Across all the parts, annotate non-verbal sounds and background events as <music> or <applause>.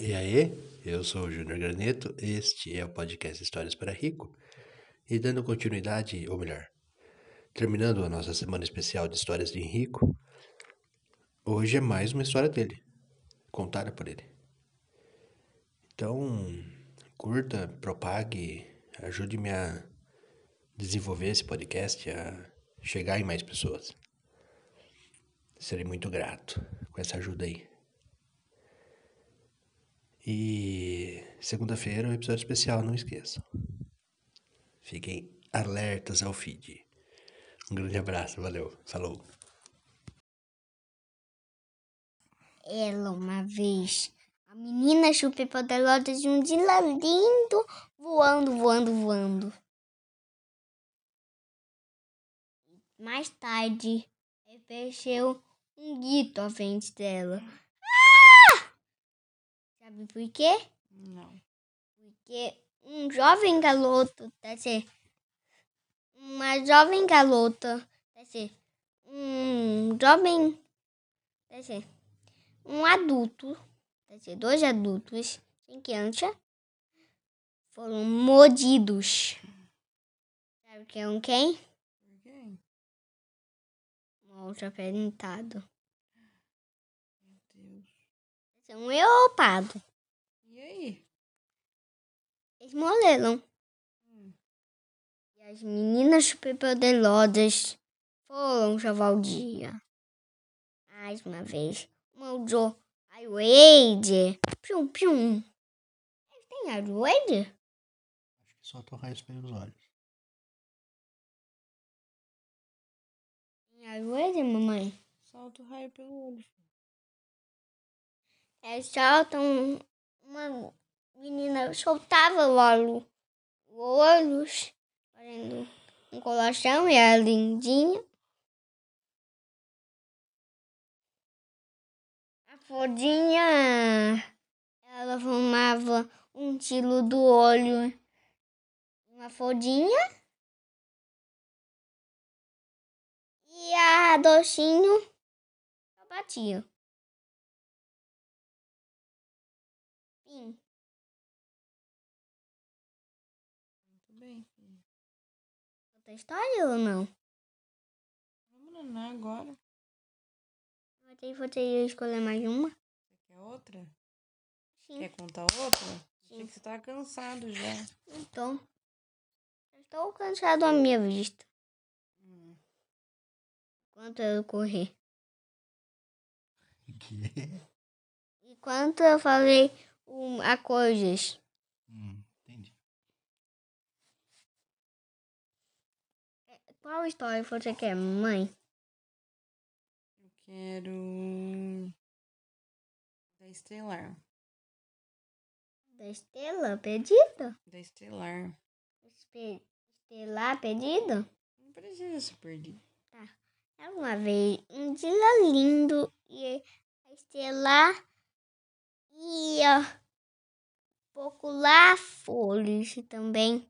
E aí, eu sou o Júnior Graneto, este é o podcast Histórias para Rico. E dando continuidade, ou melhor, terminando a nossa semana especial de histórias de Henrico, hoje é mais uma história dele, contada por ele. Então, curta, propague, ajude-me a desenvolver esse podcast, a chegar em mais pessoas. Serei muito grato com essa ajuda aí. E segunda-feira é um episódio especial, não esqueçam. Fiquem alertas ao feed. Um grande abraço, valeu, falou. Ela uma vez, a menina superpoderosa de um dia lindo, voando, voando, voando. Mais tarde, apareceu um grito à frente dela. Sabe por quê? Não. Porque um jovem garoto, tá ser uma jovem garota, tá ser um jovem, tá ser um adulto, tá ser dois adultos sem criança, foram mordidos. Sabe que é um quem? Quê? Um outro apresentado. Meu Deus. Tá ser um leopardo. E aí? Eles morreram. Hum. E as meninas superpoderosas foram salvar o dia. Mais uma vez, moldou a Wade. Pium, pium. Eles têm a Wade? Acho que soltam raios pelos olhos. Tem a Wade, mamãe? Solta o raio pelo olho. Eles soltam uma menina soltava o olho, olhos, fazendo um coração e era lindinha. A fodinha, ela formava um tiro do olho, uma fodinha. E a docinho batia. Muito bem, filho. Outra história ou não? Vamos nanar agora. Mas aí você ia escolher mais uma? Você quer outra? Sim. Quer contar outra? Achei Sim. que você tá cansado já. Então. eu Estou cansado à minha vista. Hum. Enquanto eu corri. <laughs> Que? Enquanto eu falei um, a coisas. Hum, entendi. Qual história você quer, mãe? Eu quero. Da Estelar. Da estrela perdida? Da Estelar. Espe- Estelar perdida? Não precisa se perder. Era uma vez um dia lindo e a estrela ia procurar flores também.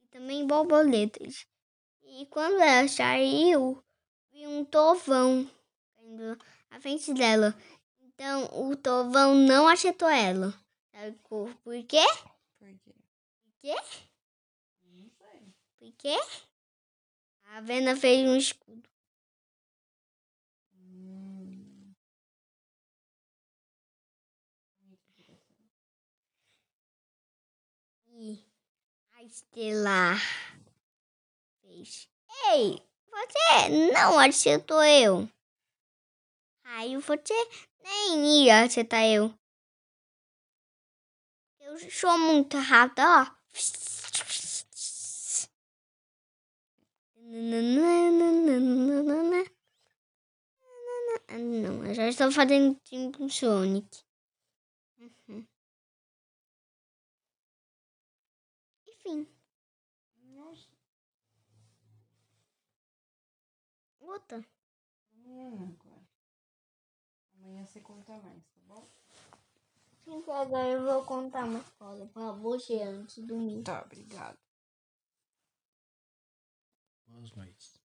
E também borboletas. E quando ela saiu, viu um tovão caindo à frente dela. Então o tovão não acertou ela. Sabe por quê? Por quê? Por quê? Não sei. Por quê? A Vena fez um escudo. Hum. E a Estelar fez. Ei, você não acertou eu. Aí você nem ia acertar eu. Eu sou muito rápido, ó. Não, eu já estou fazendo tipo Sonic. Uhum. Enfim, Nossa. Vamos nanar agora. Amanhã você conta mais, tá bom? Sim, agora eu vou contar uma história pra você antes de dormir. Tá, obrigado. Boas noites.